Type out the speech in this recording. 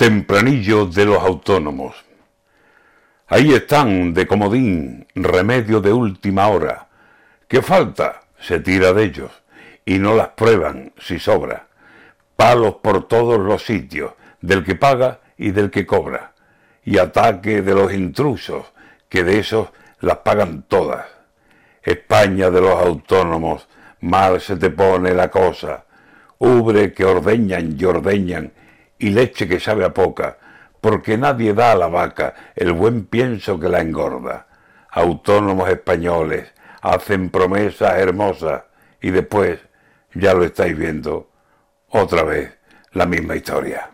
Tempranillo de los autónomos. Ahí están, de comodín, remedio de última hora. ¿Qué falta? Se tira de ellos y no las prueban si sobra. Palos por todos los sitios, del que paga y del que cobra. Y ataque de los intrusos, que de esos las pagan todas. España de los autónomos, mal se te pone la cosa. Ubre que ordeñan y ordeñan y leche que sabe a poca, porque nadie da a la vaca el buen pienso que la engorda. Autónomos españoles hacen promesas hermosas y después, ya lo estáis viendo, otra vez la misma historia.